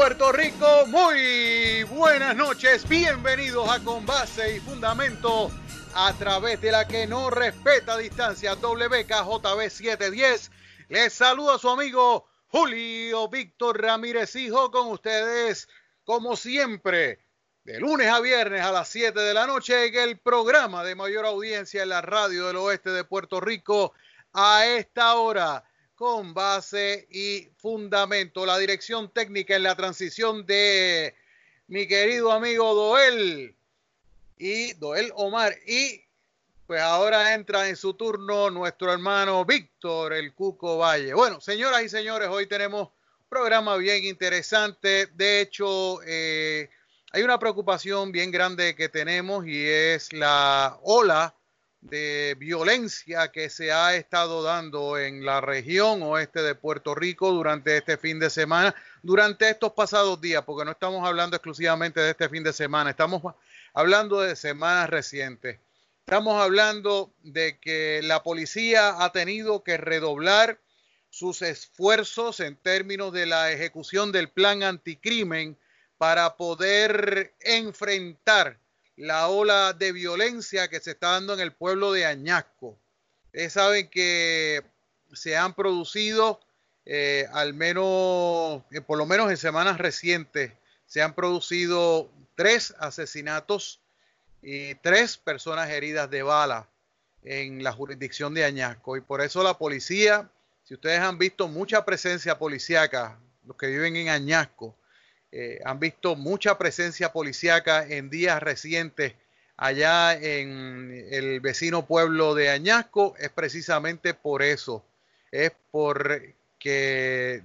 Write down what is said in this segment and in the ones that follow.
Puerto Rico, muy buenas noches, bienvenidos a Con Base y Fundamento a través de la que no respeta distancia WKJB 710. Les saluda su amigo Julio Víctor Ramírez Hijo con ustedes, como siempre, de lunes a viernes a las 7 de la noche en el programa de mayor audiencia en la radio del oeste de Puerto Rico a esta hora con base y fundamento. La dirección técnica en la transición de mi querido amigo Doel y Doel Omar. Y pues ahora entra en su turno nuestro hermano Víctor, el Cuco Valle. Bueno, señoras y señores, hoy tenemos un programa bien interesante. De hecho, eh, hay una preocupación bien grande que tenemos y es la ola de violencia que se ha estado dando en la región oeste de Puerto Rico durante este fin de semana, durante estos pasados días, porque no estamos hablando exclusivamente de este fin de semana, estamos hablando de semanas recientes. Estamos hablando de que la policía ha tenido que redoblar sus esfuerzos en términos de la ejecución del plan anticrimen para poder enfrentar la ola de violencia que se está dando en el pueblo de Añasco. Ustedes saben que se han producido, eh, al menos, eh, por lo menos en semanas recientes, se han producido tres asesinatos y tres personas heridas de bala en la jurisdicción de Añasco. Y por eso la policía, si ustedes han visto mucha presencia policíaca, los que viven en Añasco, eh, han visto mucha presencia policíaca en días recientes allá en el vecino pueblo de Añasco, es precisamente por eso, es porque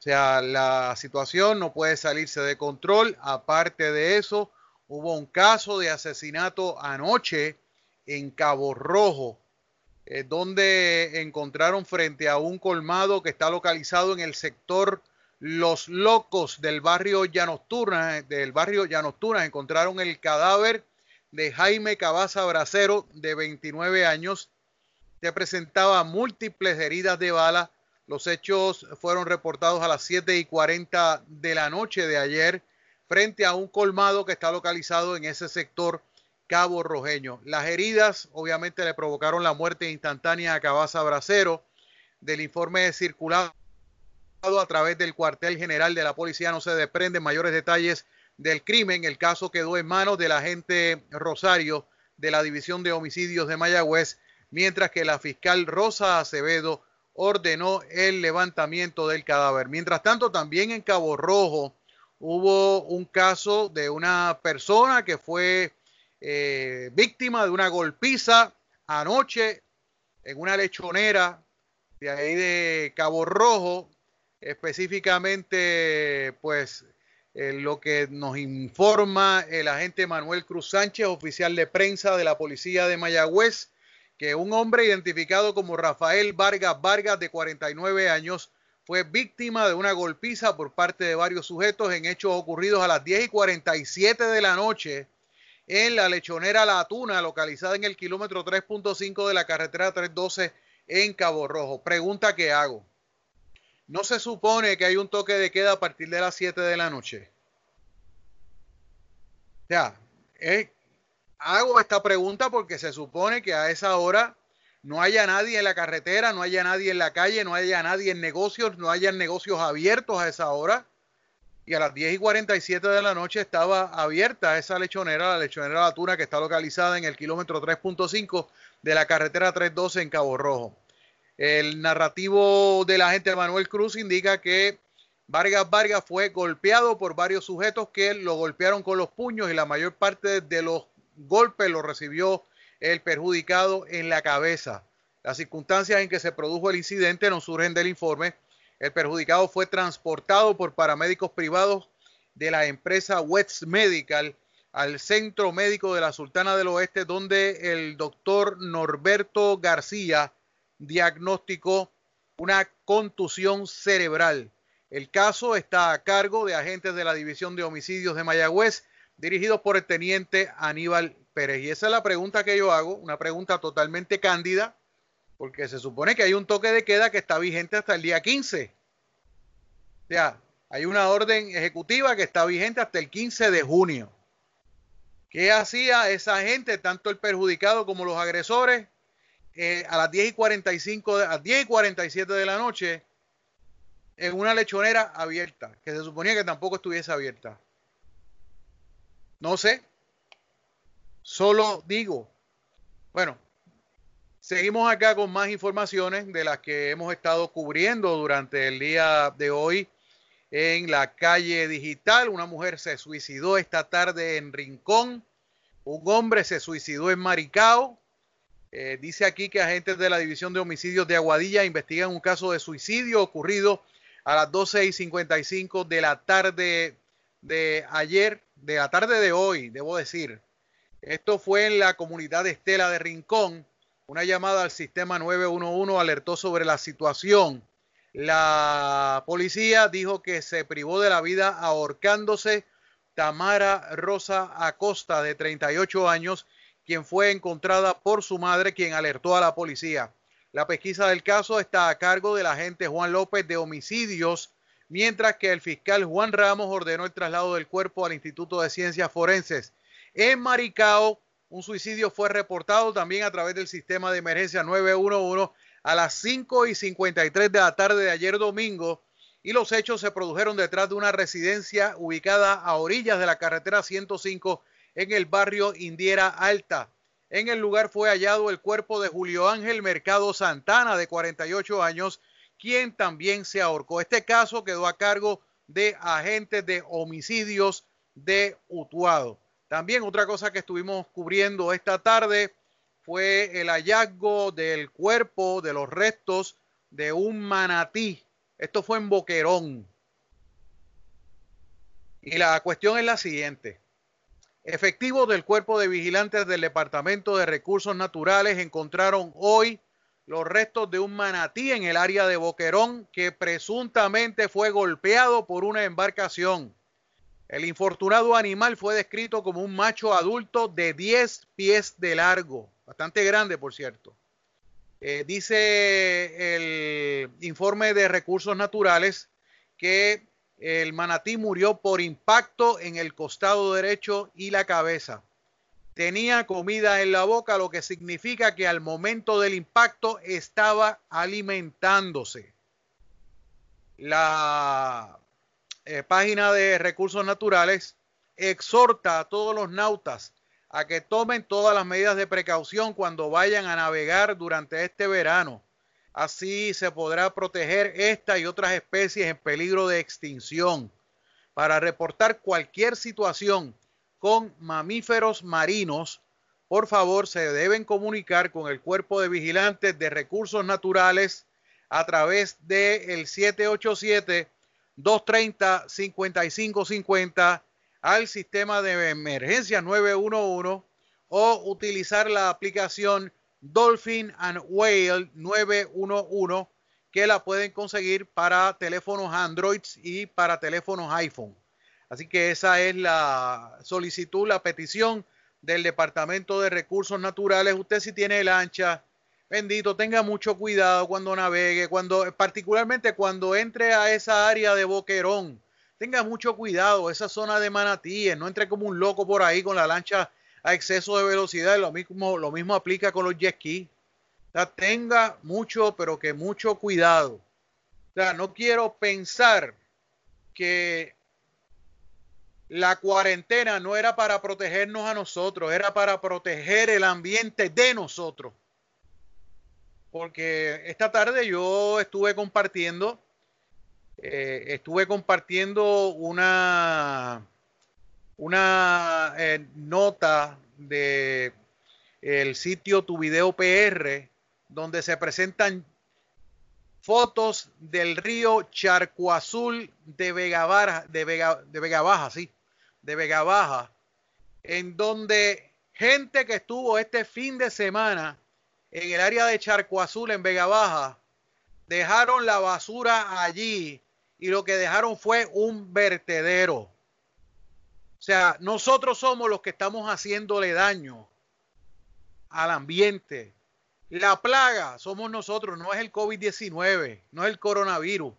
o sea, la situación no puede salirse de control. Aparte de eso, hubo un caso de asesinato anoche en Cabo Rojo, eh, donde encontraron frente a un colmado que está localizado en el sector los locos del barrio Llanocturna, del barrio encontraron el cadáver de Jaime Cabaza Bracero, de 29 años, que presentaba múltiples heridas de bala. Los hechos fueron reportados a las 7 y 40 de la noche de ayer, frente a un colmado que está localizado en ese sector Cabo Rojeño. Las heridas obviamente le provocaron la muerte instantánea a Cabaza Bracero. Del informe circulado a través del cuartel general de la policía no se desprenden mayores detalles del crimen. El caso quedó en manos del agente Rosario de la División de Homicidios de Mayagüez, mientras que la fiscal Rosa Acevedo ordenó el levantamiento del cadáver. Mientras tanto, también en Cabo Rojo hubo un caso de una persona que fue eh, víctima de una golpiza anoche en una lechonera de ahí de Cabo Rojo específicamente pues eh, lo que nos informa el agente Manuel Cruz Sánchez, oficial de prensa de la policía de Mayagüez, que un hombre identificado como Rafael Vargas Vargas de 49 años fue víctima de una golpiza por parte de varios sujetos en hechos ocurridos a las 10 y 47 de la noche en la lechonera La Tuna, localizada en el kilómetro 3.5 de la carretera 312 en Cabo Rojo. Pregunta que hago. ¿No se supone que hay un toque de queda a partir de las 7 de la noche? Sea, eh, hago esta pregunta porque se supone que a esa hora no haya nadie en la carretera, no haya nadie en la calle, no haya nadie en negocios, no haya negocios abiertos a esa hora. Y a las 10 y 47 de la noche estaba abierta esa lechonera, la lechonera La Tuna, que está localizada en el kilómetro 3.5 de la carretera 312 en Cabo Rojo. El narrativo del agente Manuel Cruz indica que Vargas Vargas fue golpeado por varios sujetos que lo golpearon con los puños y la mayor parte de los golpes lo recibió el perjudicado en la cabeza. Las circunstancias en que se produjo el incidente no surgen del informe. El perjudicado fue transportado por paramédicos privados de la empresa West Medical al centro médico de la Sultana del Oeste, donde el doctor Norberto García diagnóstico una contusión cerebral. El caso está a cargo de agentes de la División de Homicidios de Mayagüez, dirigidos por el teniente Aníbal Pérez. Y esa es la pregunta que yo hago, una pregunta totalmente cándida, porque se supone que hay un toque de queda que está vigente hasta el día 15. O sea, Hay una orden ejecutiva que está vigente hasta el 15 de junio. ¿Qué hacía esa gente, tanto el perjudicado como los agresores, eh, a las 10 y 45, a las 10 y 47 de la noche en una lechonera abierta, que se suponía que tampoco estuviese abierta? No sé. Solo digo. Bueno, seguimos acá con más informaciones de las que hemos estado cubriendo durante el día de hoy en la calle digital. Una mujer se suicidó esta tarde en Rincón. Un hombre se suicidó en Maricao. Eh, dice aquí que agentes de la División de Homicidios de Aguadilla investigan un caso de suicidio ocurrido a las 12 y 55 de la tarde de ayer, de la tarde de hoy, debo decir. Esto fue en la comunidad de Estela de Rincón. Una llamada al sistema 911 alertó sobre la situación. La policía dijo que se privó de la vida ahorcándose Tamara Rosa Acosta, de 38 años, quien fue encontrada por su madre, quien alertó a la policía. La pesquisa del caso está a cargo del agente Juan López de homicidios, mientras que el fiscal Juan Ramos ordenó el traslado del cuerpo al Instituto de Ciencias Forenses. En Maricao, un suicidio fue reportado también a través del sistema de emergencia 911 a las 5 y 53 de la tarde de ayer domingo y los hechos se produjeron detrás de una residencia ubicada a orillas de la carretera 105 en el barrio Indiera Alta. En el lugar fue hallado el cuerpo de Julio Ángel Mercado Santana, de 48 años, quien también se ahorcó. Este caso quedó a cargo de agentes de homicidios de Utuado. También otra cosa que estuvimos cubriendo esta tarde fue el hallazgo del cuerpo, de los restos de un manatí. Esto fue en Boquerón. Y la cuestión es la siguiente. Efectivos del Cuerpo de Vigilantes del Departamento de Recursos Naturales encontraron hoy los restos de un manatí en el área de Boquerón que presuntamente fue golpeado por una embarcación. El infortunado animal fue descrito como un macho adulto de 10 pies de largo bastante grande, por cierto. Eh, dice el informe de recursos naturales que el manatí murió por impacto en el costado derecho y la cabeza. Tenía comida en la boca, lo que significa que al momento del impacto estaba alimentándose. La eh, página de recursos naturales exhorta a todos los nautas a que tomen todas las medidas de precaución cuando vayan a navegar durante este verano. Así se podrá proteger esta y otras especies en peligro de extinción. Para reportar cualquier situación con mamíferos marinos, por favor se deben comunicar con el Cuerpo de Vigilantes de Recursos Naturales a través del el 787-230-5550 al sistema de emergencia 911 o utilizar la aplicación Dolphin and Whale 911 que la pueden conseguir para teléfonos Android y para teléfonos iPhone. Así que esa es la solicitud, la petición del Departamento de Recursos Naturales. Usted si tiene lancha, bendito, tenga mucho cuidado cuando navegue, cuando particularmente cuando entre a esa área de Boquerón tenga mucho cuidado, esa zona de manatíes, no entre como un loco por ahí con la lancha a exceso de velocidad, lo mismo, lo mismo aplica con los jet ski. O sea, tenga mucho, pero que mucho cuidado. No quiero pensar que la cuarentena no era para protegernos a nosotros, era para proteger el ambiente de nosotros. Porque esta tarde yo estuve compartiendo eh, estuve compartiendo una, una nota de el sitio Tu Video PR, donde se presentan fotos del río Charco Azul de Vega, Baja, de Vega, de Vega Baja, sí, de Vega Baja, en donde gente que estuvo este fin de semana en el área de Charco Azul en Vega Baja dejaron la basura allí y lo que dejaron fue un vertedero. O sea, nosotros somos los que estamos haciéndole daño al ambiente. La plaga somos nosotros, no es el COVID-19, no es el coronavirus.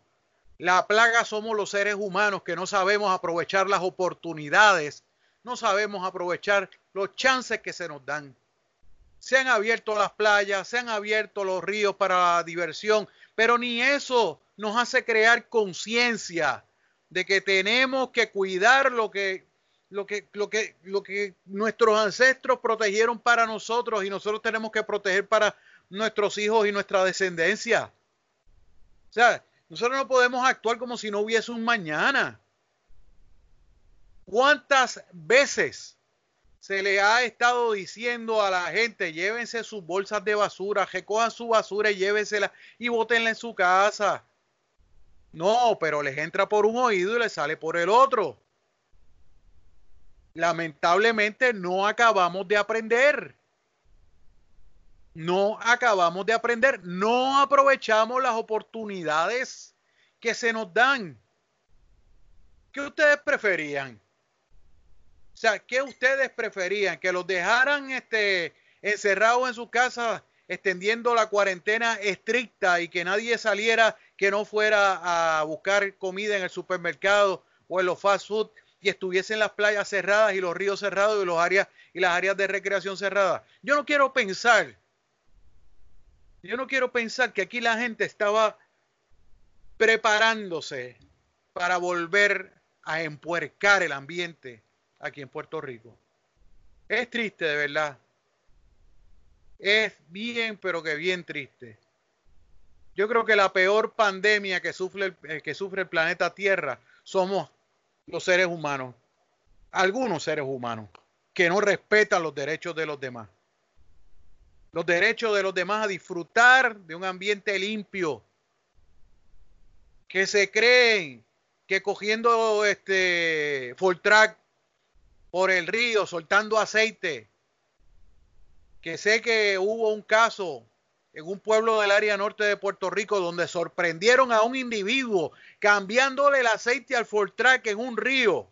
La plaga somos los seres humanos que no sabemos aprovechar las oportunidades, no sabemos aprovechar los chances que se nos dan. Se han abierto las playas, se han abierto los ríos para la diversión, pero ni eso nos hace crear conciencia de que tenemos que cuidar lo que, lo que, lo que, lo que nuestros ancestros protegieron para nosotros y nosotros tenemos que proteger para nuestros hijos y nuestra descendencia. O sea, nosotros no podemos actuar como si no hubiese un mañana. ¿Cuántas veces se le ha estado diciendo a la gente, llévense sus bolsas de basura, recojan su basura y llévensela y bótenla en su casa? No, pero les entra por un oído y les sale por el otro. Lamentablemente no acabamos de aprender. No acabamos de aprender. No aprovechamos las oportunidades que se nos dan. ¿Qué ustedes preferían? O sea, ¿qué ustedes preferían? ¿Que los dejaran este, encerrados en su casa, extendiendo la cuarentena estricta y que nadie saliera, que no fuera a buscar comida en el supermercado o en los fast food y estuviesen las playas cerradas y los ríos cerrados y, los áreas, y las áreas de recreación cerradas? Yo no quiero pensar yo no quiero pensar que aquí la gente estaba preparándose para volver a empuercar el ambiente aquí en Puerto Rico. Es triste, de verdad. Es bien, pero que bien triste. Yo creo que la peor pandemia que sufre el, eh, que sufre el planeta Tierra somos los seres humanos. Algunos seres humanos que no respetan los derechos de los demás los derechos de los demás a disfrutar de un ambiente limpio, que se creen que cogiendo este track por el río, soltando aceite, que sé que hubo un caso en un pueblo del área norte de Puerto Rico donde sorprendieron a un individuo cambiándole el aceite al track en un río.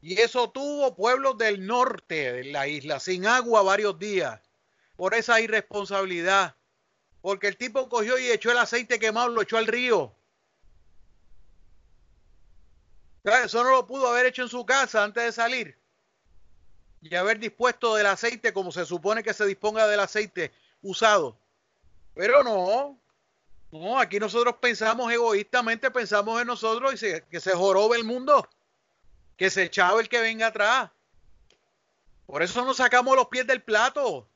Y eso tuvo pueblos del norte de la isla sin agua varios días por esa irresponsabilidad. Porque el tipo cogió y echó el aceite quemado, lo echó al río. Eso no lo pudo haber hecho en su casa antes de salir. Y haber dispuesto del aceite como se supone que se disponga del aceite usado. Pero no. No, aquí nosotros pensamos egoístamente, pensamos en nosotros y que se jorobe el mundo. Que se echaba el que venga atrás. Por eso nos sacamos los pies del plato.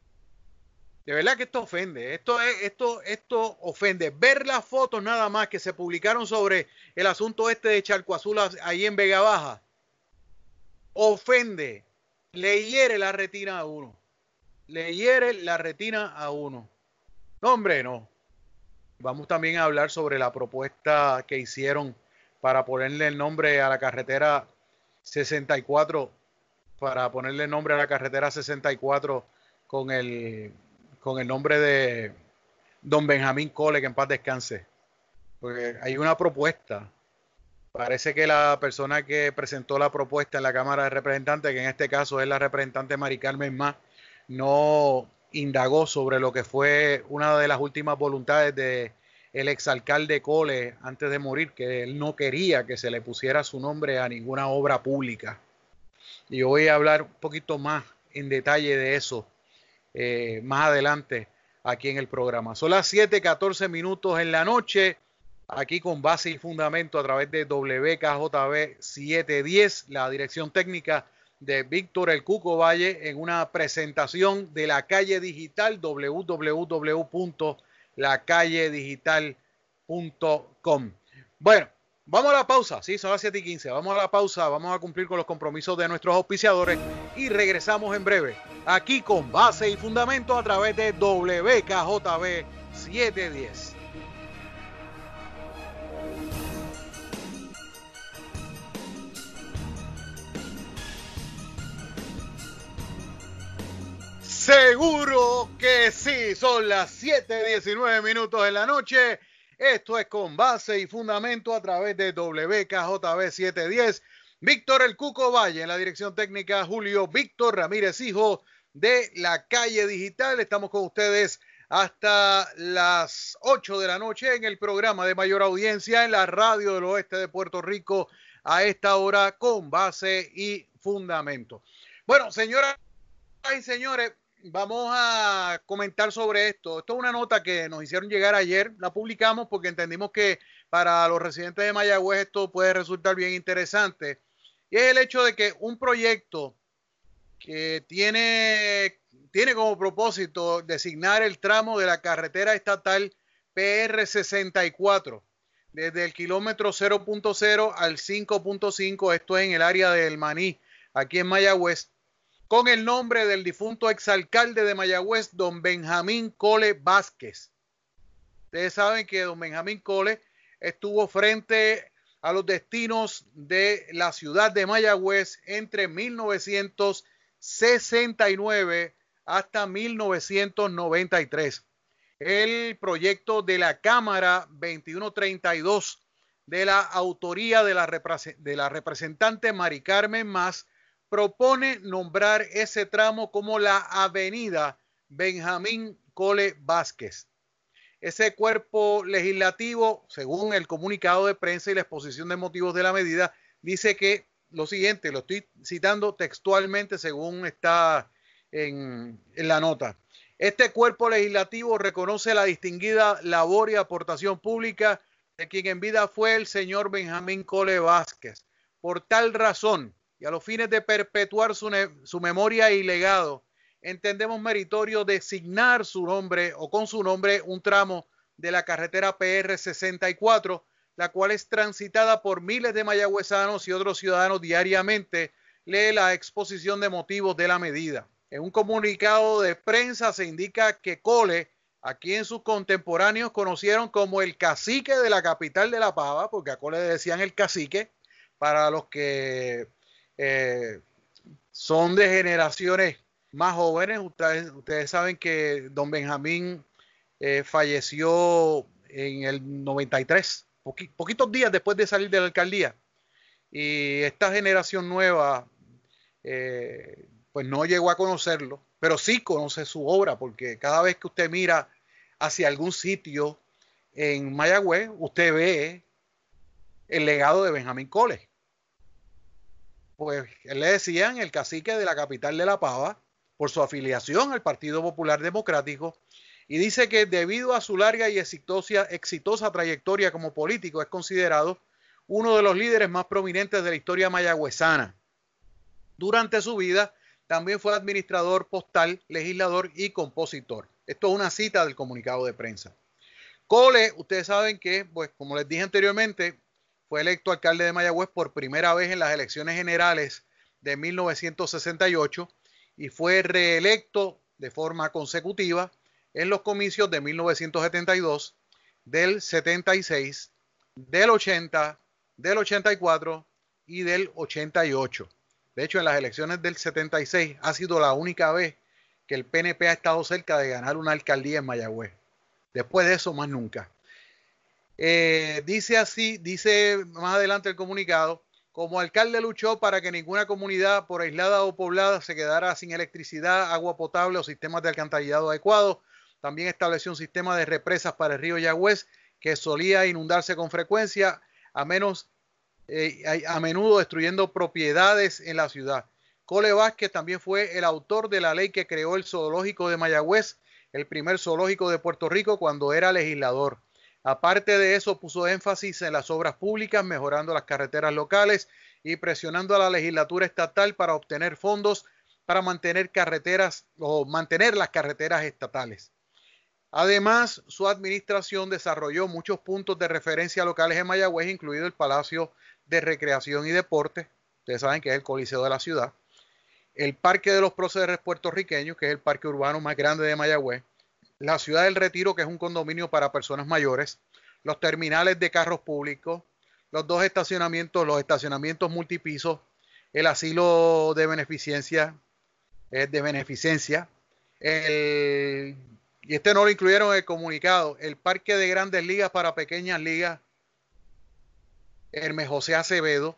De verdad que esto ofende. Esto, es, esto, esto ofende. Ver las fotos nada más que se publicaron sobre el asunto este de Charco Azul ahí en Vega Baja. Ofende. Le hiere la retina a uno. Le hiere la retina a uno. No, hombre, no. Vamos también a hablar sobre la propuesta que hicieron para ponerle el nombre a la carretera 64, para ponerle el nombre a la carretera 64 con el con el nombre de don Benjamín Cole, que en paz descanse. Porque hay una propuesta. Parece que la persona que presentó la propuesta en la Cámara de Representantes, que en este caso es la representante Mari Carmen Más, no indagó sobre lo que fue una de las últimas voluntades de el exalcalde Cole antes de morir, que él no quería que se le pusiera su nombre a ninguna obra pública. Y voy a hablar un poquito más en detalle de eso eh, más adelante aquí en el programa. Son las 7:14 minutos en la noche, aquí con base y fundamento a través de WKJB 710, la dirección técnica de Víctor El Cuco Valle en una presentación de la calle digital www.lacalledigital.com. Bueno, Vamos a la pausa, sí, son las 7 y 15. Vamos a la pausa, vamos a cumplir con los compromisos de nuestros auspiciadores y regresamos en breve aquí con base y fundamento a través de WKJB 710. Seguro que sí, son las 7:19 minutos en la noche esto es con base y fundamento a través de WKJB 710. Víctor El Cuco Valle en la dirección técnica, Julio Víctor Ramírez, hijo de la calle digital. Estamos con ustedes hasta las 8 de la noche en el programa de mayor audiencia en la radio del oeste de Puerto Rico a esta hora con base y fundamento. Bueno, señoras y señores, vamos a comentar sobre esto. Esto es una nota que nos hicieron llegar ayer, la publicamos porque entendimos que para los residentes de Mayagüez esto puede resultar bien interesante. Y es el hecho de que un proyecto que tiene, tiene como propósito designar el tramo de la carretera estatal PR64 desde el kilómetro 0.0 al 5.5, esto es en el área del Maní, aquí en Mayagüez, con el nombre del difunto exalcalde de Mayagüez, don Benjamín Cole Vázquez. Ustedes saben que don Benjamín Cole estuvo frente a los destinos de la ciudad de Mayagüez entre 1969 hasta 1993. El proyecto de la Cámara 2132 de la autoría de la, representante Mari Carmen Más propone nombrar ese tramo como la avenida Benjamín Cole Vázquez. Ese cuerpo legislativo, según el comunicado de prensa y la exposición de motivos de la medida, dice que lo siguiente, lo estoy citando textualmente según está en, la nota. Este cuerpo legislativo reconoce la distinguida labor y aportación pública de quien en vida fue el señor Benjamín Cole Vázquez. Por tal razón, y a los fines de perpetuar su, su, memoria y legado, entendemos meritorio designar su nombre o con su nombre un tramo de la carretera PR 64, la cual es transitada por miles de mayagüezanos y otros ciudadanos diariamente. Lee la exposición de motivos de la medida. En un comunicado de prensa se indica que Cole, a quien sus contemporáneos conocieron como el cacique de la capital de La Pava, porque a Cole le decían el cacique, para los que eh, son de generaciones más jóvenes. Ustedes, ustedes saben que don Benjamín eh, falleció en el 93, poquitos días después de salir de la alcaldía. Y esta generación nueva, eh, pues no llegó a conocerlo, pero sí conoce su obra, porque cada vez que usted mira hacia algún sitio en Mayagüez, usted ve el legado de Benjamín Cole pues le decían el cacique de la capital de La Pava por su afiliación al Partido Popular Democrático y dice que debido a su larga y exitosa, exitosa trayectoria como político es considerado uno de los líderes más prominentes de la historia mayagüezana. Durante su vida también fue administrador postal, legislador y compositor. Esto es una cita del comunicado de prensa. Cole, ustedes saben que, pues como les dije anteriormente, fue electo alcalde de Mayagüez por primera vez en las elecciones generales de 1968 y fue reelecto de forma consecutiva en los comicios de 1972, del 76, del 80, del 84 y del 88. De hecho, en las elecciones del 76 ha sido la única vez que el PNP ha estado cerca de ganar una alcaldía en Mayagüez. Después de eso, más nunca. Eh, dice así, dice más adelante el comunicado, como alcalde luchó para que ninguna comunidad, por aislada o poblada, se quedara sin electricidad, agua potable o sistemas de alcantarillado adecuados. También estableció un sistema de represas para el río Yagüez que solía inundarse con frecuencia, a, menos, eh, a menudo destruyendo propiedades en la ciudad. Cole Vázquez también fue el autor de la ley que creó el zoológico de Mayagüez, el primer zoológico de Puerto Rico cuando era legislador. Aparte de eso, puso énfasis en las obras públicas, mejorando las carreteras locales y presionando a la legislatura estatal para obtener fondos para mantener las carreteras estatales. Además, su administración desarrolló muchos puntos de referencia locales en Mayagüez, incluido el Palacio de Recreación y Deporte, ustedes saben que es el Coliseo de la ciudad, el Parque de los Próceres puertorriqueños, que es el parque urbano más grande de Mayagüez, la ciudad del Retiro, que es un condominio para personas mayores, los terminales de carros públicos, los dos estacionamientos, los estacionamientos multipisos, el asilo de beneficencia, eh, de beneficencia, y este no lo incluyeron en el comunicado, el parque de grandes ligas para pequeñas ligas, Hermes José Acevedo,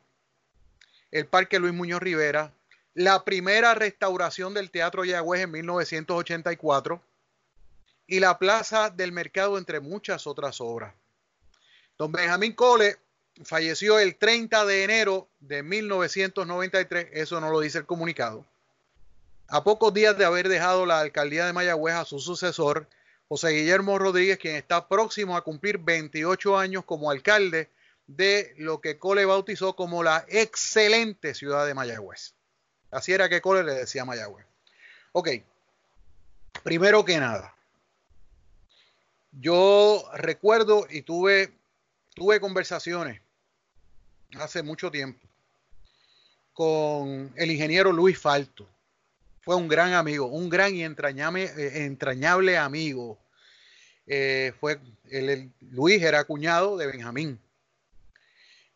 el parque Luis Muñoz Rivera, la primera restauración del Teatro Yagüez en 1984, y la Plaza del Mercado, entre muchas otras obras. Don Benjamín Cole falleció el 30 de enero de 1993, eso no lo dice el comunicado. A pocos días de haber dejado la alcaldía de Mayagüez a su sucesor, José Guillermo Rodríguez, quien está próximo a cumplir 28 años como alcalde de lo que Cole bautizó como la excelente ciudad de Mayagüez. Así era que Cole le decía Mayagüez. Ok, primero que nada, yo recuerdo y tuve, tuve conversaciones hace mucho tiempo con el ingeniero Luis Falto. Fue un gran amigo, un gran y entrañable, eh, entrañable amigo. Eh, fue el, Luis era cuñado de Benjamín.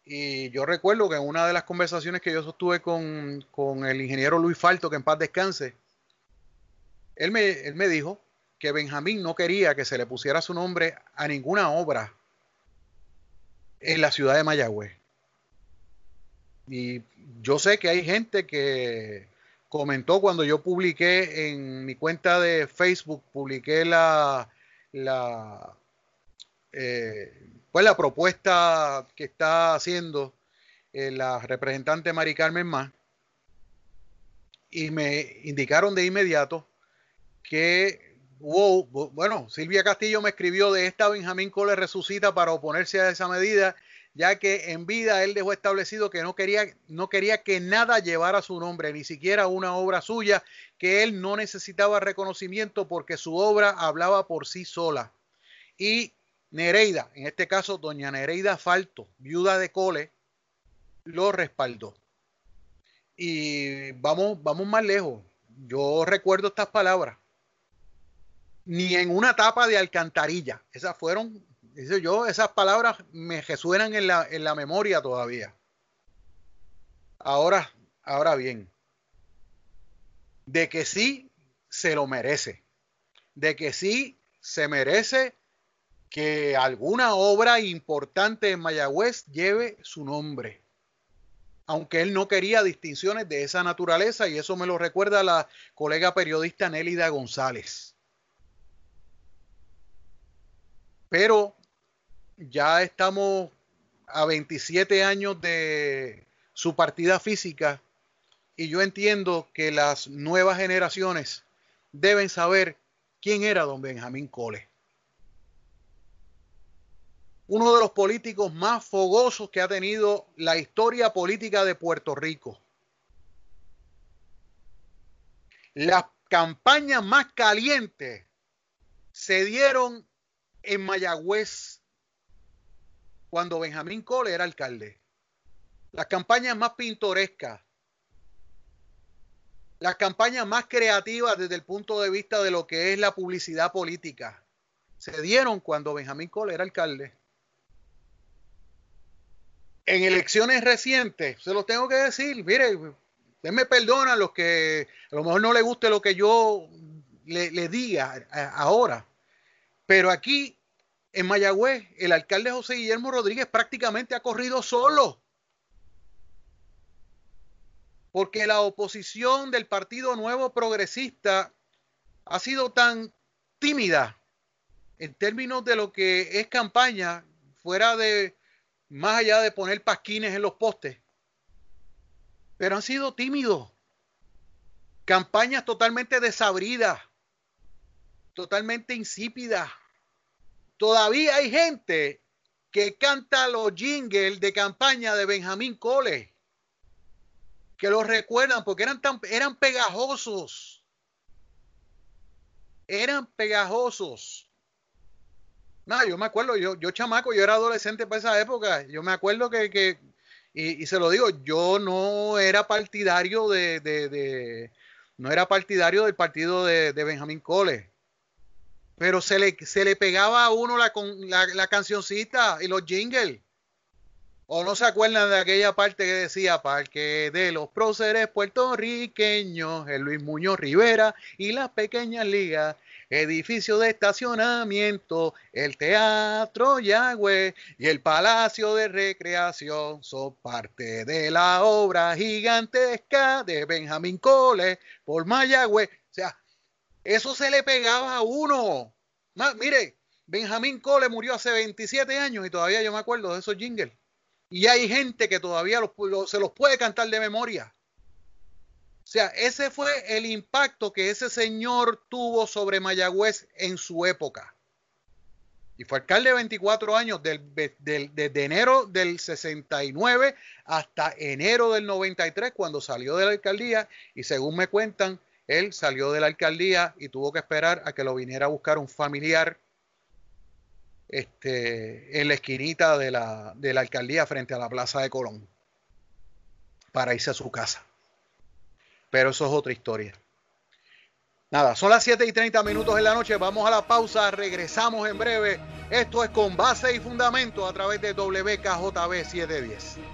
Y yo recuerdo que en una de las conversaciones que yo sostuve con, con el ingeniero Luis Falto, que en paz descanse, él me, él me dijo que Benjamín no quería que se le pusiera su nombre a ninguna obra en la ciudad de Mayagüez. Y yo sé que hay gente que comentó cuando yo publiqué en mi cuenta de Facebook, publiqué la, la, eh, pues la propuesta que está haciendo eh, la representante Mari Carmen Más, y me indicaron de inmediato que bueno, Silvia Castillo me escribió de esta Benjamín Cole resucita para oponerse a esa medida ya que en vida él dejó establecido que no quería, no quería que nada llevara su nombre, ni siquiera una obra suya, que él no necesitaba reconocimiento porque su obra hablaba por sí sola. Y Nereida, en este caso doña Nereida Falto, viuda de Cole, lo respaldó. Y vamos, vamos más lejos. Yo recuerdo estas palabras. Ni en una tapa de alcantarilla. Esas fueron Dice yo, esas palabras me resuenan en la, en la memoria todavía. Ahora, ahora bien, de que sí se lo merece, de que sí se merece que alguna obra importante en Mayagüez lleve su nombre. Aunque él no quería distinciones de esa naturaleza, y eso me lo recuerda la colega periodista Nélida González. Pero ya estamos a 27 años de su partida física y yo entiendo que las nuevas generaciones deben saber quién era don Benjamín Cole. Uno de los políticos más fogosos que ha tenido la historia política de Puerto Rico. Las campañas más calientes se dieron en Mayagüez cuando Benjamín Cole era alcalde. Las campañas más pintorescas, las campañas más creativas desde el punto de vista de lo que es la publicidad política, se dieron cuando Benjamín Cole era alcalde. En elecciones recientes, se los tengo que decir, mire, me perdona los que a lo mejor no le guste lo que yo le, le diga ahora, pero aquí en Mayagüez, el alcalde José Guillermo Rodríguez prácticamente ha corrido solo. Porque la oposición del Partido Nuevo Progresista ha sido tan tímida en términos de lo que es campaña, fuera de más allá de poner pasquines en los postes. Pero han sido tímidos. Campañas totalmente desabridas, totalmente insípidas Todavía hay gente que canta los jingles de campaña de Benjamín Cole, que los recuerdan porque eran, tan, eran pegajosos. Eran pegajosos. No, yo me acuerdo, yo, yo chamaco, yo era adolescente para esa época. Yo me acuerdo que, y, se lo digo, yo no era partidario de, de, no era partidario del partido de, de Benjamín Cole pero se le, se le pegaba a uno la, la, la cancioncita y los jingles. ¿O no se acuerdan de aquella parte que decía Parque de los próceres puertorriqueños, el Luis Muñoz Rivera y las pequeñas ligas, edificio de estacionamiento, el Teatro Yagüe y el Palacio de Recreación son parte de la obra gigantesca de Benjamín Cole por Mayagüe? O sea, eso se le pegaba a uno. mire, Benjamín Cole murió hace 27 años y todavía yo me acuerdo de esos jingles. Y hay gente que todavía se los puede cantar de memoria. O sea, ese fue el impacto que ese señor tuvo sobre Mayagüez en su época. Y fue alcalde 24 años, desde enero del 69 hasta enero del 93, cuando salió de la alcaldía. Y según me cuentan, él salió de la alcaldía y tuvo que esperar a que lo viniera a buscar un familiar este, en la esquinita de la, alcaldía frente a la Plaza de Colón para irse a su casa. Pero eso es otra historia. Nada, son las 7 y 30 minutos de la noche. Vamos a la pausa. Regresamos en breve. Esto es con base y fundamento a través de WKJB 710.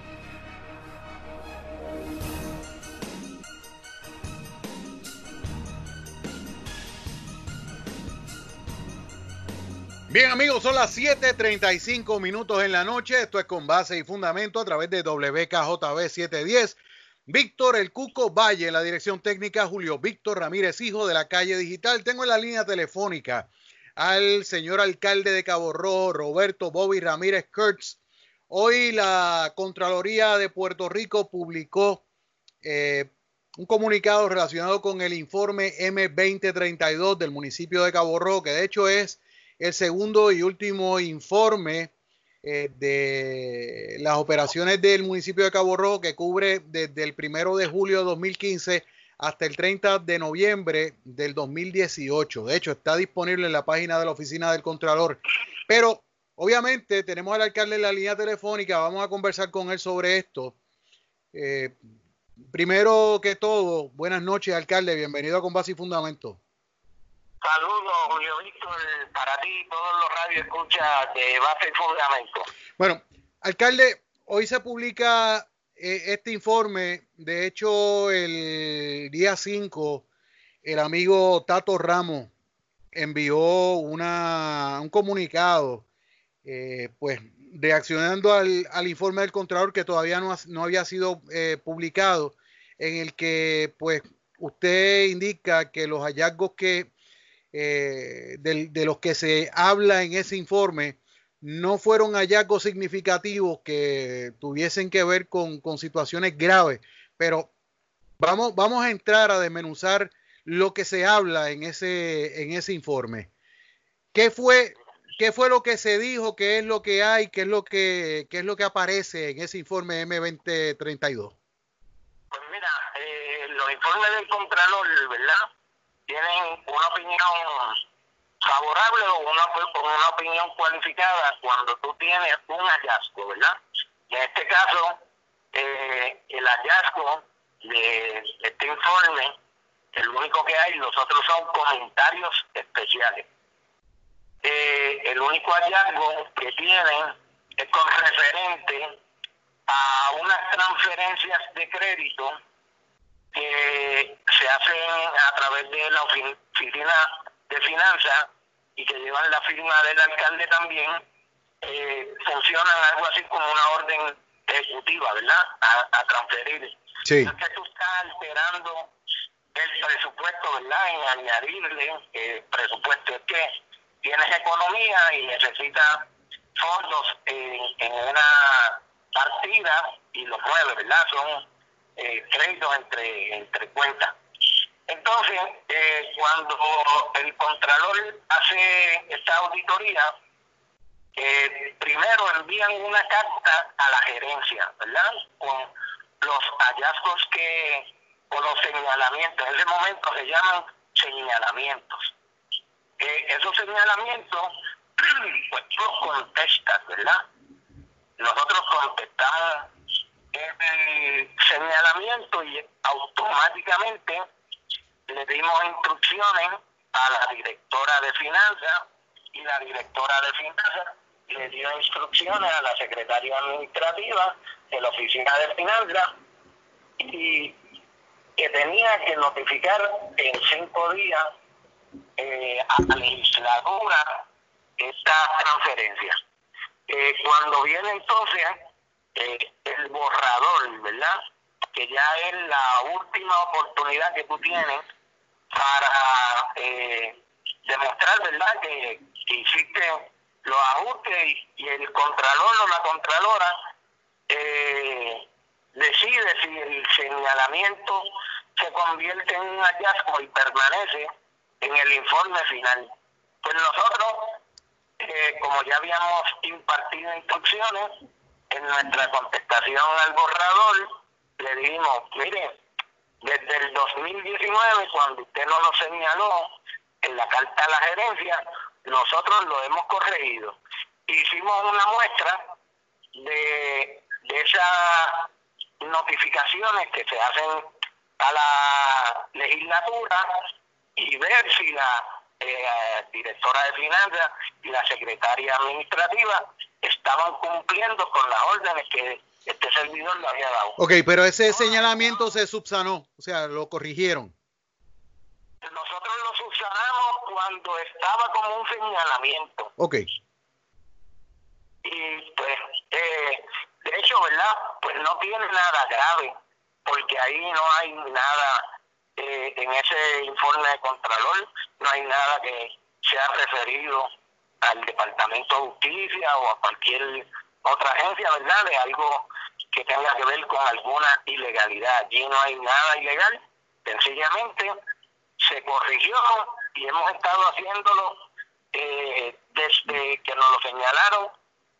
Bien amigos, son las 7.35 minutos en la noche. Esto es con base y fundamento a través de WKJB 710. Víctor El Cuco Valle la dirección técnica, Julio Víctor Ramírez, hijo de la calle digital. Tengo en la línea telefónica al señor alcalde de Cabo Rojo, Roberto Bobby Ramírez Kurtz. Hoy la Contraloría de Puerto Rico publicó eh, un comunicado relacionado con el informe M2032 del municipio de Cabo Rojo, que de hecho es el segundo y último informe eh, de las operaciones del municipio de Cabo Rojo que cubre desde el primero de julio de 2015 hasta el 30 de noviembre del 2018. De hecho, está disponible en la página de la oficina del Contralor. Pero obviamente tenemos al alcalde en la línea telefónica, vamos a conversar con él sobre esto. Eh, primero que todo, buenas noches, alcalde, bienvenido a Con Base y Fundamento. Saludos, Julio Víctor, para ti y todos los radios escucha de base y fundamento. Bueno, alcalde, hoy se publica eh, este informe. De hecho, el día 5, el amigo Tato Ramos envió una, un comunicado, eh, pues reaccionando al, al, informe del Contralor que todavía no, no había sido eh, publicado, en el que pues usted indica que los hallazgos que eh, de, los que se habla en ese informe no fueron hallazgos significativos que tuviesen que ver con, situaciones graves, pero vamos, vamos a entrar a desmenuzar lo que se habla en ese, en ese informe. ¿Qué fue, ¿Qué fue lo que se dijo? ¿Qué es lo que hay? ¿Qué es lo que, qué es lo que aparece en ese informe M2032? Pues mira, eh, los informes del Contralor, ¿verdad? Tienen una opinión favorable o una, una opinión cualificada cuando tú tienes un hallazgo, ¿verdad? En este caso, eh, el hallazgo de este informe, el único que hay, los otros son comentarios especiales. Eh, el único hallazgo que tienen es con referente a unas transferencias de crédito que se hacen a través de la oficina de finanzas y que llevan la firma del alcalde también, eh, funcionan algo así como una orden ejecutiva, ¿verdad? A, transferir. Sí. Entonces tú estás alterando el presupuesto, ¿verdad? En añadirle el presupuesto. Es que tienes economía y necesitas fondos en, en una partida y los mueves, ¿verdad? Son eh, créditos entre, entre cuentas. Entonces, eh, cuando el Contralor hace esta auditoría, eh, primero envían una carta a la gerencia, ¿verdad? Con los hallazgos que, o los señalamientos, en ese momento se llaman señalamientos. Eh, esos señalamientos, pues tú los contestas, ¿verdad? Nosotros contestamos el señalamiento y automáticamente le dimos instrucciones a la directora de finanzas y la directora de finanzas le dio instrucciones a la secretaria administrativa de la oficina de finanzas y que tenía que notificar en cinco días eh, a la legislatura esta transferencia. Eh, cuando viene entonces eh, borrador, ¿verdad? Que ya es la última oportunidad que tú tienes para eh, demostrar, ¿verdad?, que, que hiciste los ajustes y, el contralor o la contralora eh, decide si el señalamiento se convierte en un hallazgo y permanece en el informe final. Pues nosotros, eh, como ya habíamos impartido instrucciones, en nuestra contestación al borrador, le dijimos, mire, desde el 2019, cuando usted no lo señaló en la carta a la gerencia, nosotros lo hemos corregido. Hicimos una muestra de, de esas notificaciones que se hacen a la legislatura y ver si la eh, directora de finanzas y la secretaria administrativa estaban cumpliendo con las órdenes que este servidor le había dado. Ok, pero ese señalamiento se subsanó, o sea, lo corrigieron. Nosotros lo subsanamos cuando estaba como un señalamiento. Ok. Y pues, eh, de hecho, ¿verdad? Pues no tiene nada grave, porque ahí no hay nada eh, en ese informe de Contralor, no hay nada que sea referido al Departamento de Justicia o a cualquier otra agencia, ¿verdad? De algo que tenga que ver con alguna ilegalidad. Allí no hay nada ilegal, sencillamente se corrigió y hemos estado haciéndolo eh, desde que nos lo señalaron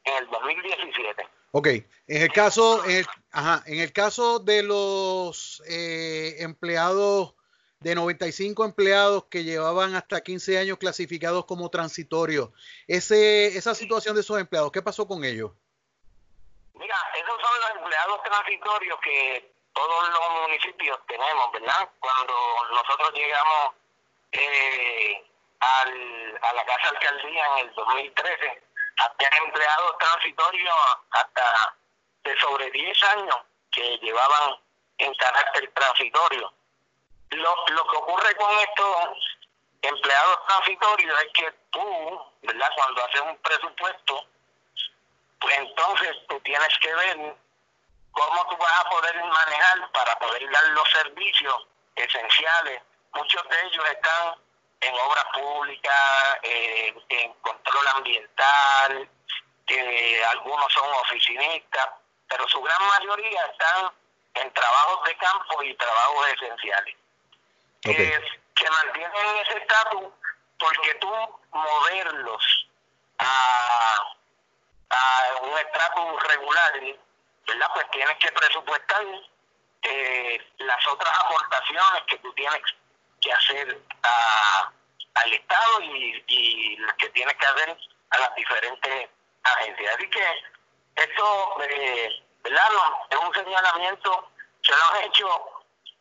en el 2017. Ok, en el caso, en el, ajá, en el caso de los eh, empleados de 95 empleados que llevaban hasta 15 años clasificados como transitorios. Ese, esa situación de esos empleados, ¿qué pasó con ellos? Mira, esos son los empleados transitorios que todos los municipios tenemos, ¿verdad? Cuando nosotros llegamos eh, al, a la Casa Alcaldía en el 2013, había empleados transitorios hasta de sobre 10 años que llevaban en carácter transitorio lo, lo que ocurre con estos empleados transitorios es que tú, ¿verdad? Cuando haces un presupuesto, pues entonces tú tienes que ver cómo tú vas a poder manejar para poder dar los servicios esenciales. Muchos de ellos están en obras públicas, eh, en control ambiental, algunos son oficinistas, pero su gran mayoría están en trabajos de campo y trabajos esenciales que mantienen ese estatus porque tú moverlos a, a un estatus regular, ¿verdad? Pues tienes que presupuestar eh, las otras aportaciones que tú tienes que hacer a, al Estado y, y que tienes que hacer a las diferentes agencias. Así que esto, eh, ¿verdad? es un señalamiento que lo han hecho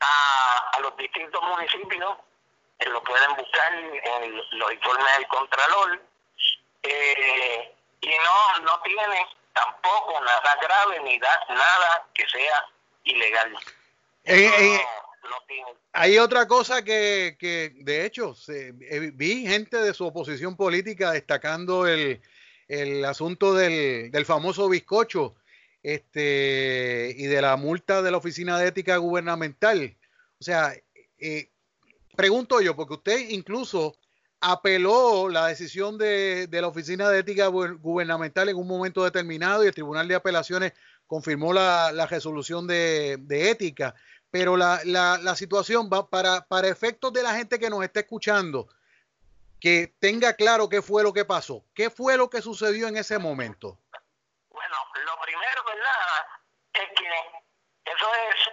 a, a los distintos municipios, eh, lo pueden buscar en los informes del Contralor, eh, y no, no tiene tampoco nada grave ni da, nada que sea ilegal. Eh, hay otra cosa que, que de hecho, se, vi gente de su oposición política destacando el, el asunto del, del famoso bizcocho este, y de la multa de la Oficina de Ética Gubernamental. O sea, eh, pregunto yo, porque usted incluso apeló la decisión de, la Oficina de Ética Gubernamental en un momento determinado y el Tribunal de Apelaciones confirmó la, resolución de, ética. Pero la, la, situación va para, para efectos de la gente que nos está escuchando, que tenga claro qué fue lo que pasó, qué fue lo que sucedió en ese momento. Lo primero, ¿verdad? Es que eso es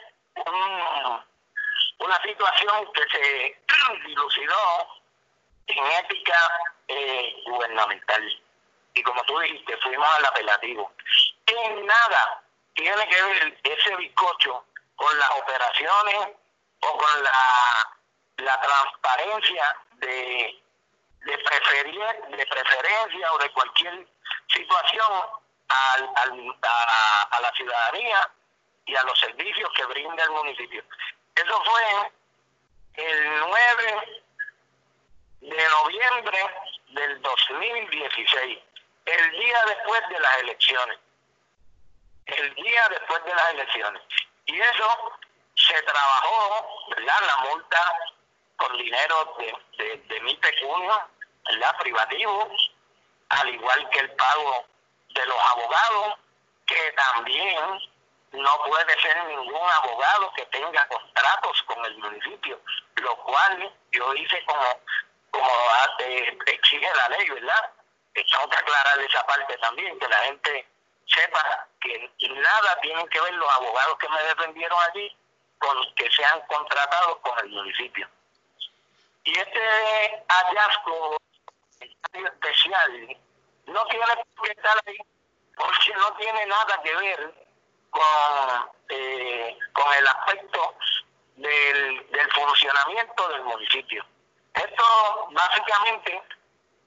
una situación que se dilucidó en ética eh, gubernamental. Y como tú dijiste, fuimos al apelativo. En nada tiene que ver ese bizcocho con las operaciones o con la, la transparencia de, de, preferir, de preferencia o de cualquier situación al, a, la ciudadanía y a los servicios que brinda el municipio. Eso fue el 9 de noviembre del 2016, el día después de las elecciones. El día después de las elecciones. Y eso se trabajó, ¿verdad? La multa con dinero de, de, de mi pecunio, la privativo, al igual que el pago de los abogados, que también no puede ser ningún abogado que tenga contratos con el municipio, lo cual yo hice como, como exige la ley, ¿verdad? Tengo que aclarar esa parte también, que la gente sepa que nada tienen que ver los abogados que me defendieron allí con que sean contratados con el municipio. Y este hallazgo especial no tiene que estar ahí porque no tiene nada que ver con, eh, con el aspecto del, del funcionamiento del municipio. Esto básicamente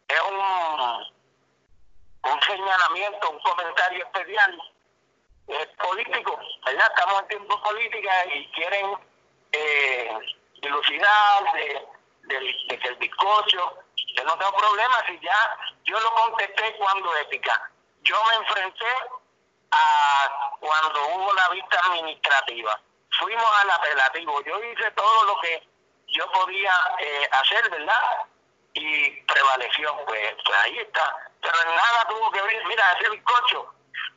es un, un señalamiento, un comentario especial eh, político, ¿verdad? Estamos en tiempo política y quieren eh, dilucidar de, de, que el bizcocho, yo no tengo problema si ya yo lo contesté cuando ética. Yo me enfrenté a cuando hubo la vista administrativa. Fuimos al apelativo. Yo hice todo lo que yo podía eh, hacer, ¿verdad? Y prevaleció, pues, pues ahí está. Pero en nada tuvo que ver, mira, ese bizcocho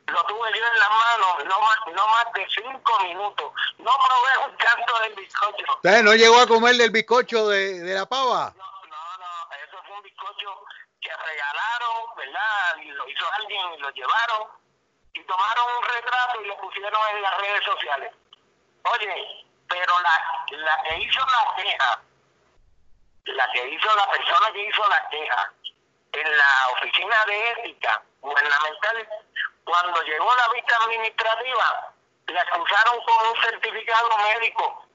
lo tuve yo en la mano, no más, no más de cinco minutos. No probé un canto del bizcocho. ¿Usted no llegó a comer del bizcocho de, de la pava? No, que regalaron, ¿verdad? Y lo hizo alguien y lo llevaron y tomaron un retrato y lo pusieron en las redes sociales. Oye, pero la, la que hizo la queja, la que hizo la persona que hizo la queja en la oficina de ética gubernamental cuando llegó la vista administrativa, le acusaron con un certificado médico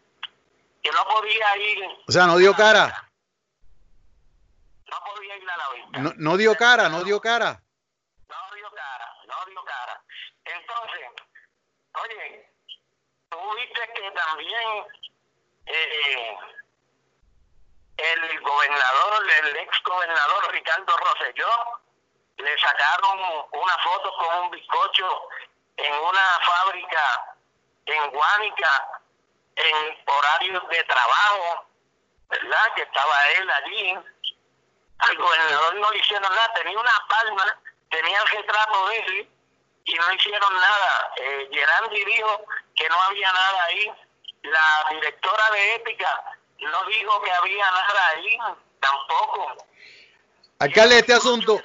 que no podía ir. O sea, no dio cara. A la vista. No, no dio cara, no dio cara. No dio cara, no dio cara. Entonces, oye, tú viste que también eh, el gobernador, el ex gobernador Ricardo Rosselló, le sacaron una foto con un bizcocho en una fábrica en Guánica en horarios de trabajo, ¿verdad? Que estaba él allí. Al gobernador no le hicieron nada, tenía una palma, tenía el retrato de él y no hicieron nada. Eh, Gerandi dijo que no había nada ahí. La directora de ética no dijo que había nada ahí, tampoco. Alcalde, este asunto,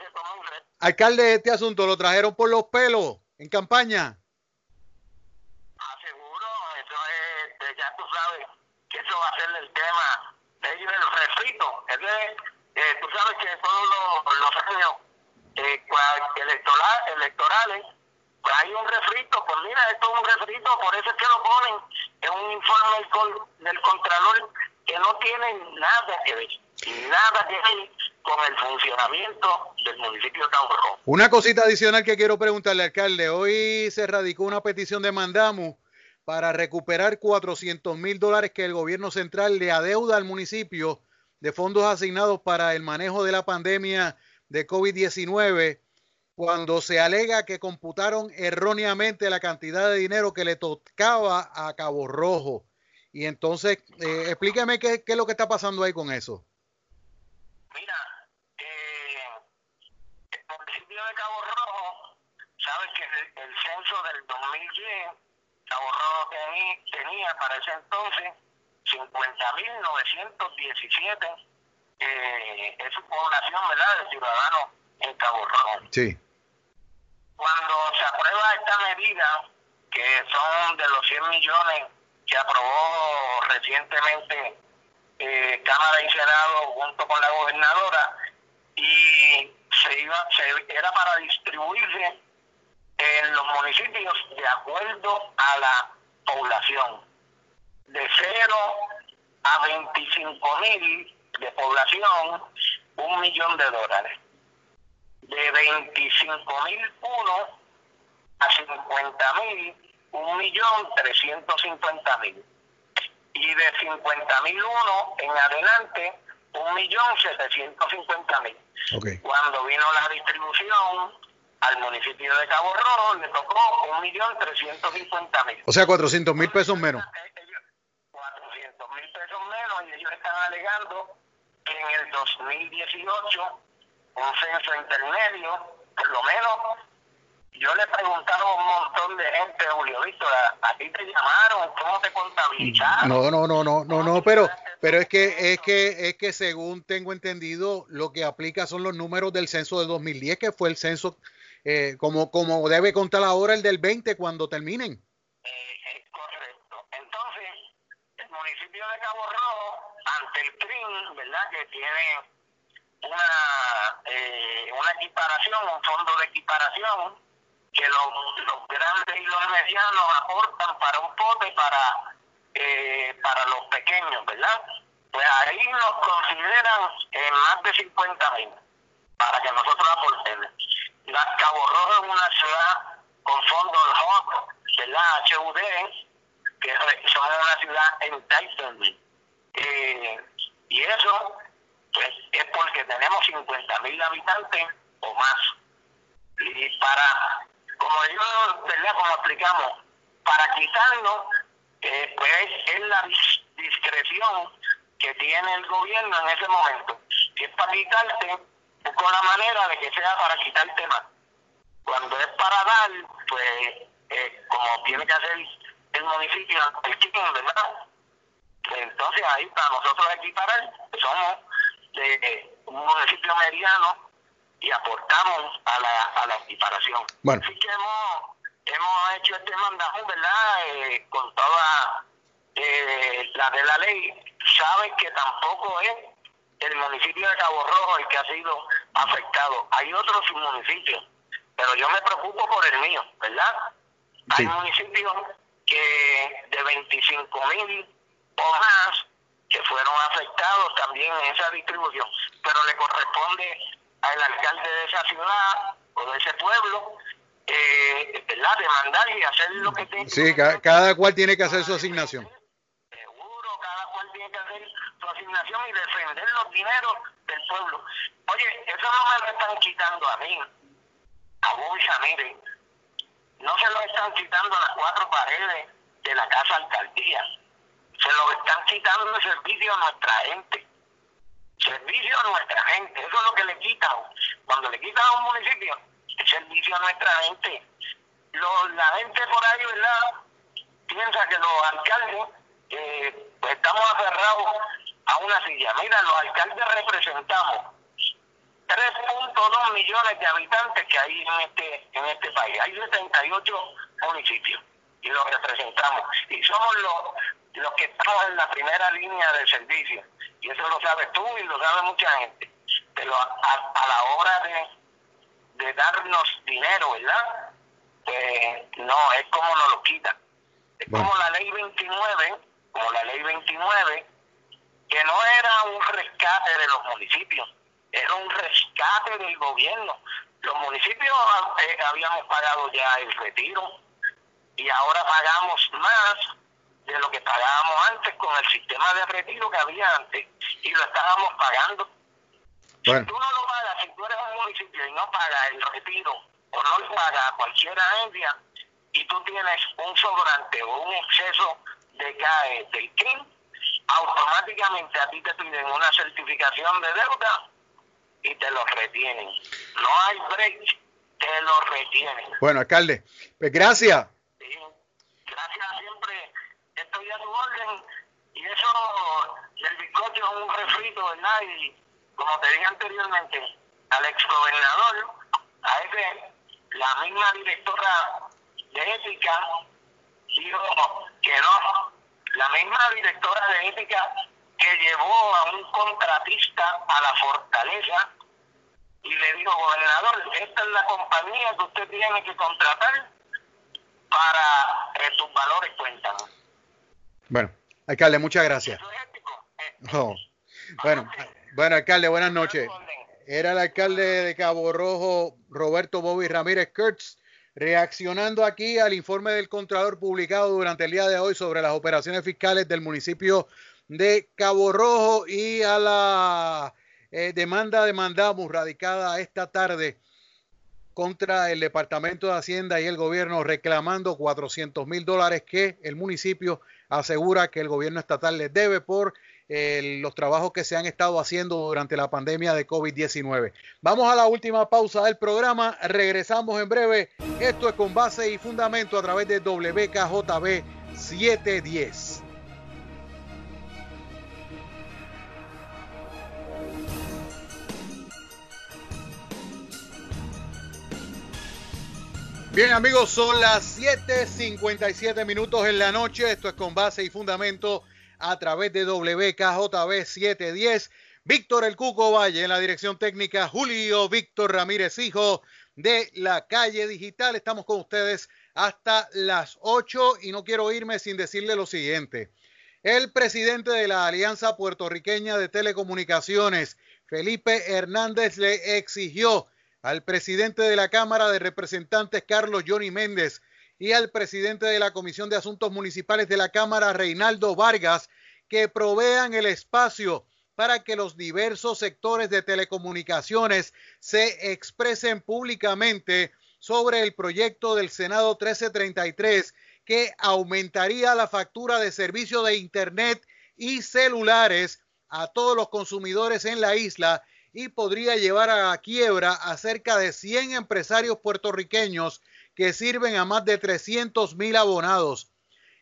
Alcalde, este asunto lo trajeron por los pelos en campaña. Ah, seguro, eso es, ya tú sabes que eso va a ser el tema de ellos, el refrito. Es de, eh, tú sabes que todos los, años eh, electoral, electorales hay un refrito, pues mira, esto es un refrito, por eso es que lo ponen en un informe del, del Contralor que no tiene nada que ver, nada que ver con el funcionamiento del municipio de Cabo Una cosita adicional que quiero preguntarle, alcalde. Hoy se radicó una petición de Mandamu para recuperar 400 mil dólares que el gobierno central le adeuda al municipio de fondos asignados para el manejo de la pandemia de COVID-19 cuando se alega que computaron erróneamente la cantidad de dinero que le tocaba a Cabo Rojo. Y entonces, eh, explíqueme qué, qué es lo que está pasando ahí con eso. Mira, de Cabo Rojo, sabes que el, el censo del 2010, Cabo Rojo tenía, para ese entonces 50.917 eh, es su población, ¿verdad?, de ciudadanos en Cabo Rojo. Sí. Cuando se aprueba esta medida, que son de los 100 millones que aprobó recientemente eh, Cámara y Senado junto con la gobernadora, y se iba, se, era para distribuirse en los municipios de acuerdo a la población. De 0 a 25 mil de población, un millón de dólares. De 25 mil uno a 50 mil, un millón 350 mil. Y de 50 mil uno en adelante, un millón setecientos cincuenta mil. Cuando vino la distribución al municipio de Cabo Rojo le tocó un millón trescientos cincuenta mil. O sea, cuatrocientos mil pesos menos. Mil pesos menos y ellos están alegando que en el 2018 un censo intermedio, por lo menos yo le preguntaba a un montón de gente, Julio Víctor, ¿a, ti te llamaron? ¿Cómo te contabilizaron? No, no, no, no, no, no, pero, pero es que, es que, es que según tengo entendido, lo que aplica son los números del censo de 2010, que fue el censo eh, como, como debe contar ahora el del 20 cuando terminen. Eh, es correcto. Entonces, el de Cabo Rojo, ante el CRIM, ¿verdad? Que tiene una, eh, una equiparación, un fondo de equiparación, que los, grandes y los medianos aportan para un pote para, eh, para los pequeños, ¿verdad? Pues ahí nos consideran en más de 50 mil para que nosotros aportemos. Cabo Rojo es una ciudad con fondos HOT, ¿verdad? HUD, ciudad en Tyson. Eh, y eso pues es porque tenemos 50 mil habitantes o más. Y para como yo, ¿verdad? Como explicamos, para quitarlo, eh, pues es la discreción que tiene el gobierno en ese momento. Si es para quitarte, busco la manera de que sea para quitarte más. Cuando es para dar, pues eh, como tiene que hacer el municipio, el ¿verdad? Entonces ahí para nosotros equiparar, somos de un municipio mediano y aportamos a la, a la equiparación. Así que hemos, hemos hecho este mandato, ¿verdad? Eh, con toda eh, la de la ley. Sabes que tampoco es el municipio de Cabo Rojo el que ha sido afectado. Hay otros municipios, pero yo me preocupo por el mío, ¿verdad? Hay municipios que de 25 mil o más que fueron afectados también en esa distribución, pero le corresponde al alcalde de esa ciudad o de ese pueblo, eh, ¿verdad? Demandar y hacer lo que tenga. Sí, cada, cual tiene que hacer su asignación. Seguro, cada cual tiene que hacer su asignación y defender los dineros del pueblo. Oye, eso no me lo están quitando a mí, a vos Ramírez. No se lo están quitando a las cuatro paredes de la casa alcaldía. Se lo están quitando el servicio a nuestra gente servicio a nuestra gente. Eso es lo que le quitan. Cuando le quitan a un municipio, el servicio a nuestra gente. la gente por ahí, ¿verdad? Piensa que los alcaldes eh, pues estamos aferrados a una silla. Mira, los alcaldes representamos 3.2 millones de habitantes que hay en este, en este país. Hay 78 municipios y los representamos. Y somos los, los que estamos en la primera línea de servicio y eso lo sabes tú y lo sabe mucha gente. Pero a, la hora de, de darnos dinero, ¿verdad? Pues no, es como nos lo quita. Es como la ley 29, como la ley 29, que no era un rescate de los municipios, era un rescate del gobierno. Los municipios eh, habíamos pagado ya el retiro y ahora pagamos más de lo que pagábamos antes con el sistema de retiro que había antes y lo estábamos pagando. Si tú no lo pagas, si tú eres un municipio y no pagas el retiro o no lo pagas a cualquier agencia y tú tienes un sobrante o un exceso de CAE del CRIM, automáticamente a ti te piden una certificación de deuda y te lo retienen. No hay break, te lo retienen. Bueno, alcalde, pues gracias. Sí, gracias siempre estoy a tu orden y eso del bizcocho es un refrito, ¿verdad? Y como te dije anteriormente, al exgobernador, a ese, la misma directora de ética dijo que no, la misma directora de ética que llevó a un contratista a la fortaleza y le dijo, gobernador, esta es la compañía que usted tiene que contratar para que sus valores cuentan. Bueno, alcalde, muchas gracias. Bueno, bueno, alcalde, buenas noches. Era el alcalde de Cabo Rojo, Roberto Bobby Ramírez Kurtz, reaccionando aquí al informe del Contralor publicado durante el día de hoy sobre las operaciones fiscales del municipio de Cabo Rojo y a la eh, demanda de mandamus radicada esta tarde contra el Departamento de Hacienda y el gobierno reclamando 400 mil dólares que el municipio asegura que el gobierno estatal les debe por los trabajos que se han estado haciendo durante la pandemia de COVID-19. Vamos a la última pausa del programa, regresamos en breve. Esto es con base y fundamento a través de WKJB 710. Bien amigos, son las 7.57 minutos en la noche. Esto es con base y fundamento a través de WKJB 710. Víctor El Cuco Valle en la dirección técnica, Julio Víctor Ramírez Hijo de la calle digital. Estamos con ustedes hasta las 8 y no quiero irme sin decirle lo siguiente. El presidente de la Alianza Puertorriqueña de Telecomunicaciones, Felipe Hernández, le exigió al presidente de la Cámara de Representantes, Carlos Johnny Méndez, y al presidente de la Comisión de Asuntos Municipales de la Cámara, Reinaldo Vargas, que provean el espacio para que los diversos sectores de telecomunicaciones se expresen públicamente sobre el proyecto del Senado 1333 que aumentaría la factura de servicio de Internet y celulares a todos los consumidores en la isla y podría llevar a la quiebra a cerca de 100 empresarios puertorriqueños que sirven a más de 300 mil abonados.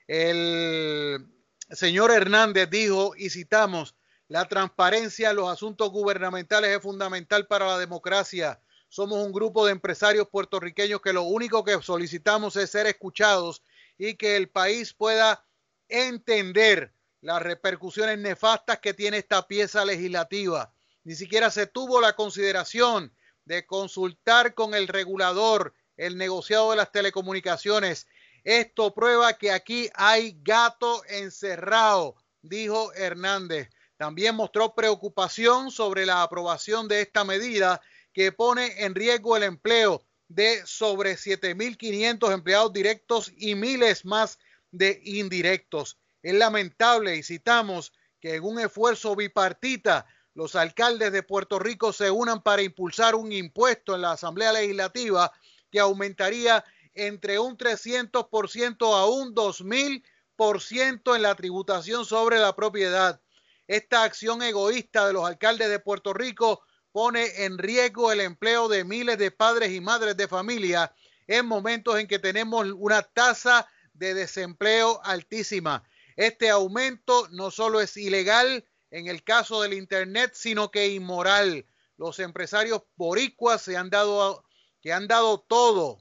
El señor Hernández dijo, y citamos, la transparencia en los asuntos gubernamentales es fundamental para la democracia. Somos un grupo de empresarios puertorriqueños que lo único que solicitamos es ser escuchados y que el país pueda entender las repercusiones nefastas que tiene esta pieza legislativa ni siquiera se tuvo la consideración de consultar con el regulador el negociado de las telecomunicaciones. Esto prueba que aquí hay gato encerrado, dijo Hernández. También mostró preocupación sobre la aprobación de esta medida que pone en riesgo el empleo de sobre 7.500 empleados directos y miles más de indirectos. Es lamentable, y citamos, que en un esfuerzo bipartita los alcaldes de Puerto Rico se unan para impulsar un impuesto en la Asamblea Legislativa que aumentaría entre un 300% a un 2000% en la tributación sobre la propiedad. Esta acción egoísta de los alcaldes de Puerto Rico pone en riesgo el empleo de miles de padres y madres de familia en momentos en que tenemos una tasa de desempleo altísima. Este aumento no solo es ilegal, en el caso del Internet, sino que inmoral. Los empresarios boricuas se han dado, que han dado todo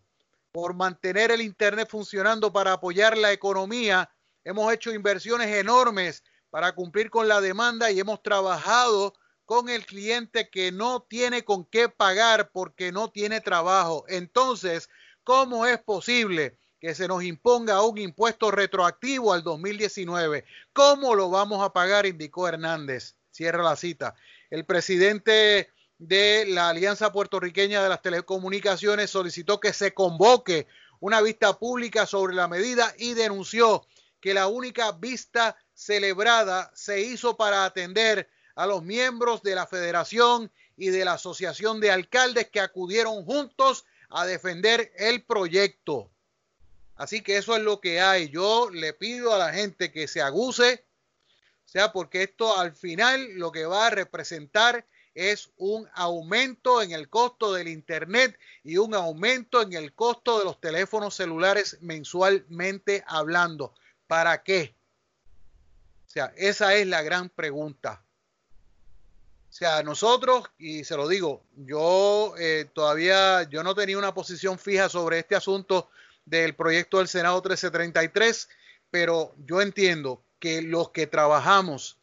por mantener el Internet funcionando para apoyar la economía. Hemos hecho inversiones enormes para cumplir con la demanda y hemos trabajado con el cliente que no tiene con qué pagar porque no tiene trabajo. Entonces, ¿cómo es posible que se nos imponga un impuesto retroactivo al 2019. ¿Cómo lo vamos a pagar? Indicó Hernández. Cierra la cita. El presidente de la Alianza Puertorriqueña de las Telecomunicaciones solicitó que se convoque una vista pública sobre la medida y denunció que la única vista celebrada se hizo para atender a los miembros de la federación y de la asociación de alcaldes que acudieron juntos a defender el proyecto. Así que eso es lo que hay. Yo le pido a la gente que se aguse, o sea, porque esto al final lo que va a representar es un aumento en el costo del Internet y un aumento en el costo de los teléfonos celulares mensualmente hablando. ¿Para qué? O sea, esa es la gran pregunta. O sea, nosotros, y se lo digo, yo eh, todavía, yo no tenía una posición fija sobre este asunto del proyecto del Senado 1333, pero yo entiendo que los que trabajamos,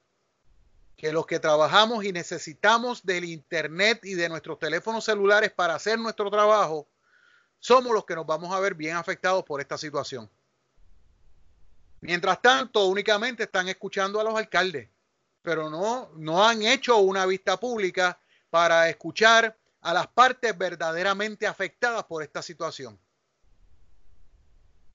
que los que trabajamos y necesitamos del Internet y de nuestros teléfonos celulares para hacer nuestro trabajo, somos los que nos vamos a ver bien afectados por esta situación. Mientras tanto, únicamente están escuchando a los alcaldes, pero no, no han hecho una vista pública para escuchar a las partes verdaderamente afectadas por esta situación.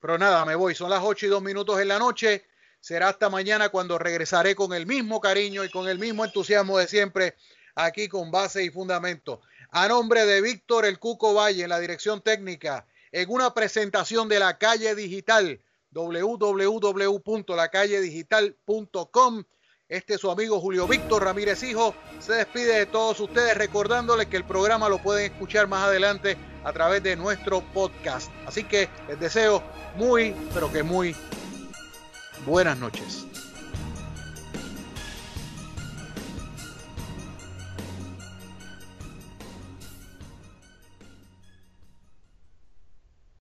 Pero nada, me voy. Son las 8 y 2 minutos en la noche. Será hasta mañana cuando regresaré con el mismo cariño y con el mismo entusiasmo de siempre aquí con base y fundamento. A nombre de Víctor El Cuco Valle en la dirección técnica, en una presentación de la calle digital, www.lacalledigital.com. Este su amigo Julio Víctor Ramírez Hijo se despide de todos ustedes recordándoles que el programa lo pueden escuchar más adelante a través de nuestro podcast. Así que les deseo muy, pero que muy buenas noches.